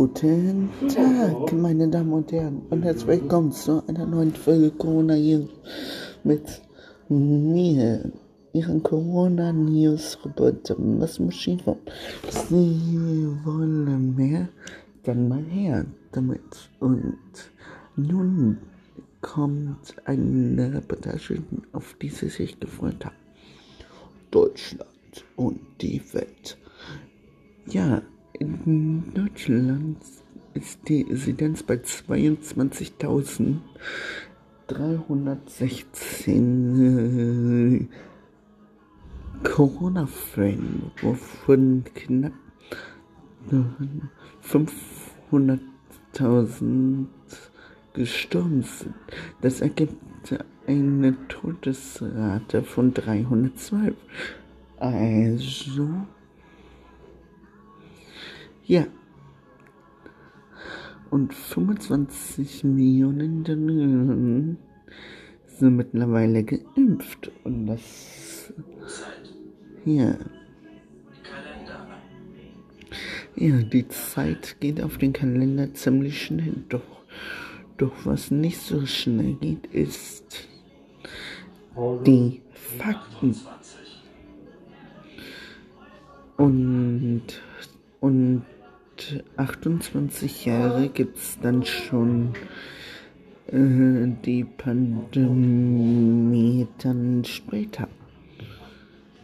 Guten Tag, meine Damen und Herren, und herzlich willkommen zu einer neuen Folge Corona News mit mir, Ihren Corona News Reporter. Was muss schief Sie wollen mehr? Dann mal her damit. Und nun kommt eine Reportage, auf die Sie sich gefreut haben. Deutschland und die Welt. Ja, in Deutschland ist die Inzidenz bei 22.316 Corona-Fällen, wovon knapp 500.000 gestorben sind. Das ergibt eine Todesrate von 312. Also ja. Und 25 Millionen sind mittlerweile geimpft. Und das. Ja. Ja, die Zeit geht auf den Kalender ziemlich schnell. Doch, doch was nicht so schnell geht, ist die Fakten. Und, und 28 Jahre gibt es dann schon äh, die Pandemie dann später.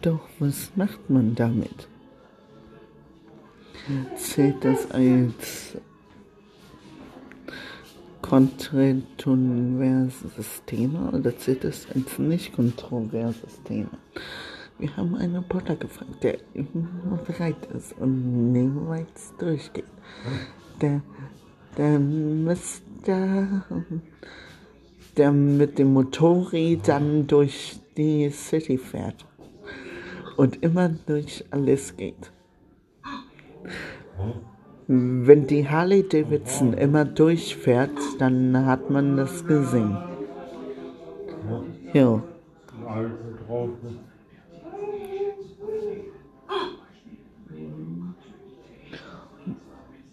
Doch was macht man damit? Zählt das als kontroverses Thema oder zählt das als nicht kontroverses Thema? Wir haben einen Reporter gefragt, der immer bereit ist und niemals durchgeht. Der, der Mister, der mit dem Motorrad dann durch die City fährt und immer durch alles geht. Wenn die Harley Davidson immer durchfährt, dann hat man das gesehen. Ja.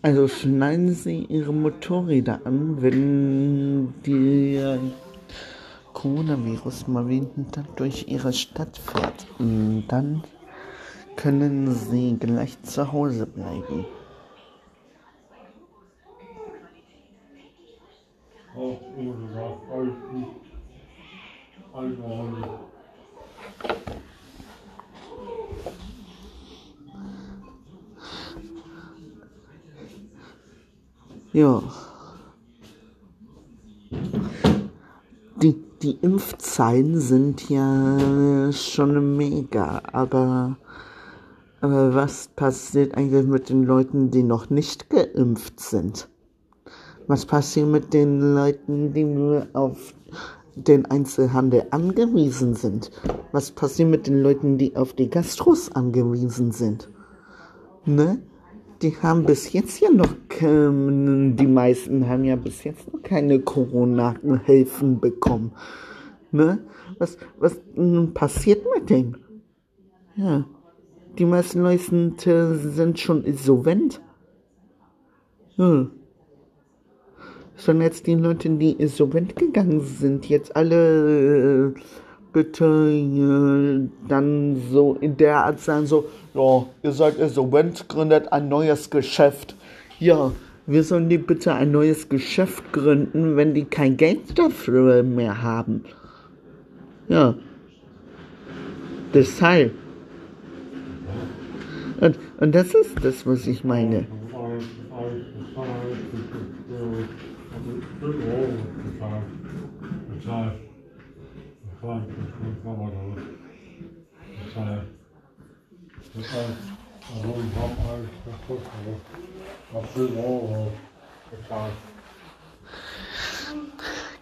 Also schneiden Sie Ihre Motorräder an, wenn der Coronavirus mal wieder durch Ihre Stadt fährt. Und dann können Sie gleich zu Hause bleiben. Oh, Ja. Die, die Impfzahlen sind ja schon mega, aber, aber was passiert eigentlich mit den Leuten, die noch nicht geimpft sind? Was passiert mit den Leuten, die nur auf den Einzelhandel angewiesen sind? Was passiert mit den Leuten, die auf die Gastros angewiesen sind? Ne? Die haben bis jetzt ja noch, die meisten haben ja bis jetzt noch keine Corona-Hilfen bekommen. Ne? Was, was passiert mit denen? Ja, die meisten Leute sind schon insolvent. Hm. Sondern jetzt die Leute, die insolvent gegangen sind, jetzt alle äh, bitte äh, dann so in der Art sagen, so, ja, ihr seid insolvent, gründet ein neues Geschäft. Ja, wir sollen die bitte ein neues Geschäft gründen, wenn die kein Geld dafür mehr haben. Ja. Deshalb. Und, und das ist das, was ich meine.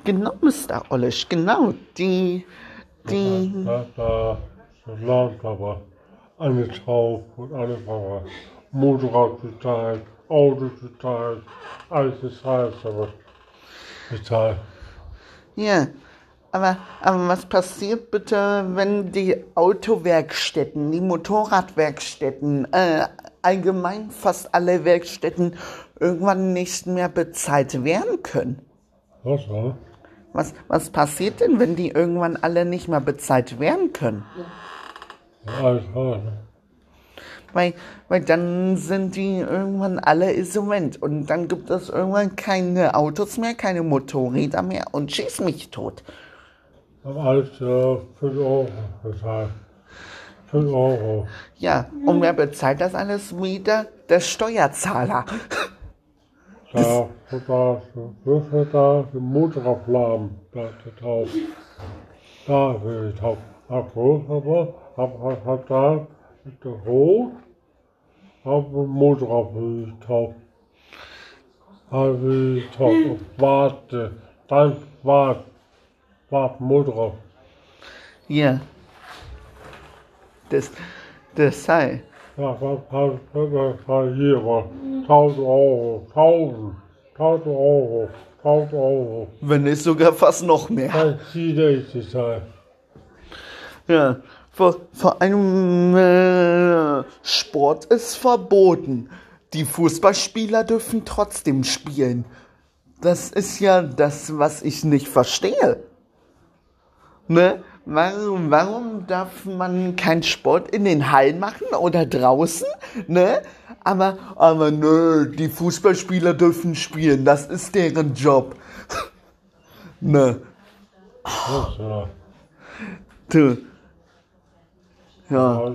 Genau, Mr. Olisch, genau, die, die... Da, da, das Land aber alles drauf und alles aber Motorrad bezahlt, Auto bezahlt, alles bezahlt, aber bezahlt. Ja, aber, aber was passiert bitte, wenn die Autowerkstätten, die Motorradwerkstätten, äh, allgemein fast alle Werkstätten irgendwann nicht mehr bezahlt werden können. Was war? Was, was passiert denn, wenn die irgendwann alle nicht mehr bezahlt werden können? Alles klar. ne? Weil, weil dann sind die irgendwann alle insolvent und dann gibt es irgendwann keine Autos mehr, keine Motorräder mehr und schieß mich tot. Alles äh, 5 Euro bezahlt. 5 Euro. Ja, und wer bezahlt das alles wieder? Der Steuerzahler. Da, da, würfel da den Motoraufladen, da, da drauf. Da will ich drauf. Hab groß, aber, hab, hab, hab da, ist der rot, hab ich drauf. Hab ich drauf, auf warte, dann wart, wart, Motorrauf. Ja. Das. Ja, was, was, was, was hier war, 1000 Euro, 1000, 1000 Euro, 1000 Euro. Wenn nicht sogar fast noch mehr. Dann zieht ich die Zeit. Ja. Vor, vor einem äh, Sport ist verboten. Die Fußballspieler dürfen trotzdem spielen. Das ist ja das, was ich nicht verstehe. Ne? Warum, warum darf man keinen Sport in den Hallen machen oder draußen? Ne? Aber, aber nö, die Fußballspieler dürfen spielen. Das ist deren Job. ne? Ja. Du. Ja.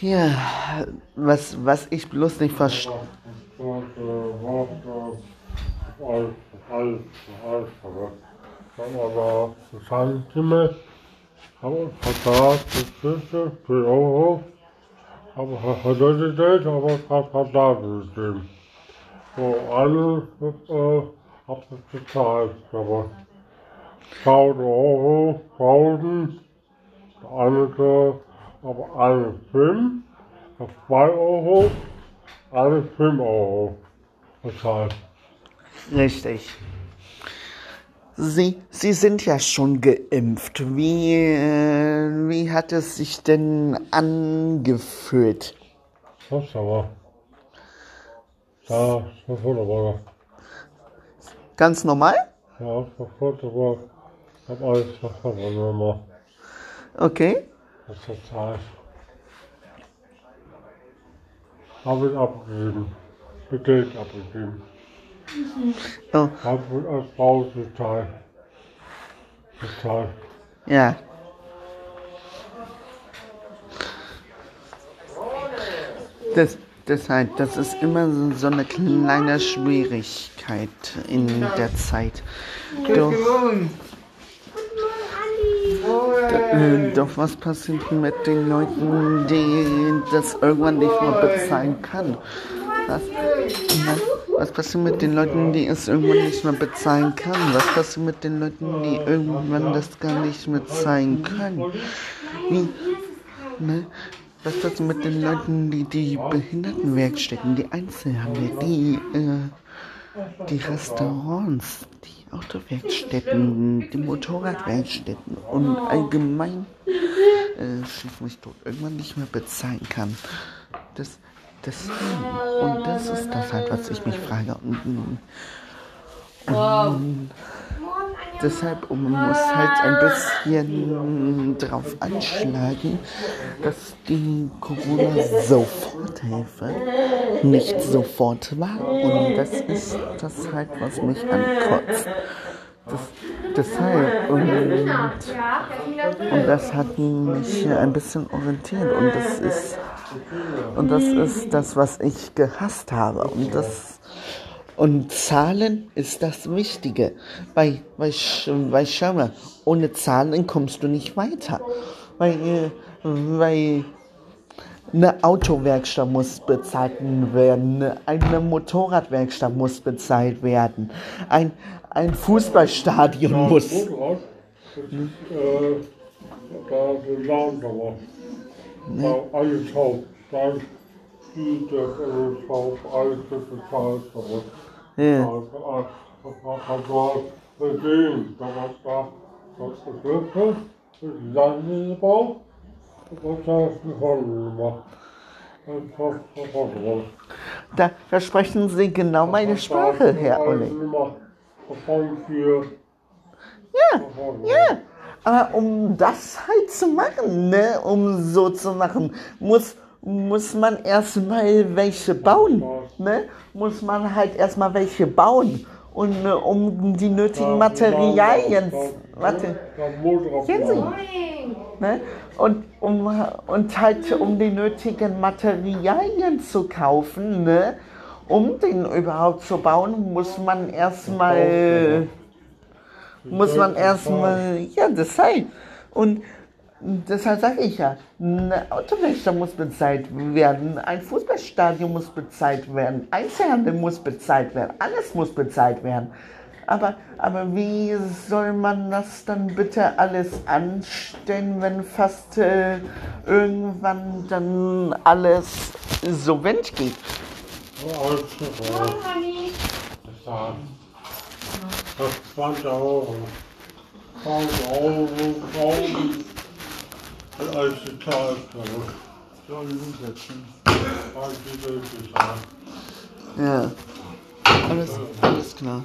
Ja, was, was ich bloß nicht verstehe. Äh, was, äh, alles, alles, alles verloren. Dann aber Zusammenzimmer, aber Vertrag, Geschichte, 10 Euro. Hat er die Geld, aber hat Vertragssystem. So, alles, äh, hab ich bezahlt, aber 1000 Euro, 1000, der andere, aber alle 5, 2 Euro, alle 5 Euro bezahlt. Richtig. Sie, Sie sind ja schon geimpft. Wie, äh, wie hat es sich denn angefühlt? Das aber. Ja, das wurde aber. Ganz normal? Ja, das wurde aber. Ich hab alles immer. Okay. Das ist Zeit. Hab ich abgegeben. Das Geld abgegeben. Oh, Hab ich als Haus bezahlt. Bezahlt. ja. Das, deshalb, das ist immer so- so eine kleine Schwierigkeit in der Zeit. Doch, äh, doch was passiert mit den Leuten, die das irgendwann nicht mehr bezahlen kann? Was, na, was passiert mit den Leuten, die es irgendwann nicht mehr bezahlen kann? Was passiert mit den Leuten, die irgendwann das gar nicht mehr zahlen können? Wie, ne? Was passiert mit den Leuten, die die Behindertenwerkstätten, die Einzelhandel, die, äh, die Restaurants, die Autowerkstätten, die Motorradwerkstätten und allgemein äh, schieß mich tot, irgendwann nicht mehr bezahlen kann. Das, das, und das ist das halt, was ich mich frage. Und, und deshalb und man muss halt ein bisschen drauf anschlagen, dass die Corona-Soforthilfe nicht sofort war. Und das ist das halt, was mich ankotzt. Das, deshalb und, und das hat mich ein bisschen orientiert und das ist und das ist das, was ich gehasst habe und das und Zahlen ist das Wichtige. Weil, weil, sch- weil schau mal, ohne Zahlen kommst du nicht weiter. Weil, äh, weil eine Autowerkstatt muss bezahlt werden, eine Motorradwerkstatt muss bezahlt werden, ein, ein Fußballstadion muss. Motorrad, das ist, äh, da Laden da war. Da alles auf. Dann die, das alles auf, alles wird. Ja. Da, da, da, gesehen, da war da, Begriffe, Landesbau, und das heißt eine Folgenummer. Ein Postverfolgung. Da, da sprechen Sie genau meine Sprache, Herr Olli. Ja, Ja, aber um das halt zu machen, ne, um so zu machen, muss, muss man erstmal welche bauen, ne, muss man halt erstmal welche bauen. Und äh, um die nötigen Materialien, warte, Kennen Sie? ne, und, um, und halt um die nötigen Materialien zu kaufen, ne, um den überhaupt zu bauen, muss man erstmal muss man erstmal, ja, das sei. Und deshalb sage ich ja, eine Autowäscher muss bezahlt werden, ein Fußballstadion muss bezahlt werden, Einzelhandel muss bezahlt werden, alles muss bezahlt werden. Aber, aber wie soll man das dann bitte alles anstellen, wenn fast äh, irgendwann dann alles so wend geht? Das 20 Euro. 20 Euro, Augen. Und alles gezahlt. Soll umsetzen. Alles gezahlt. Ja, alles, alles klar.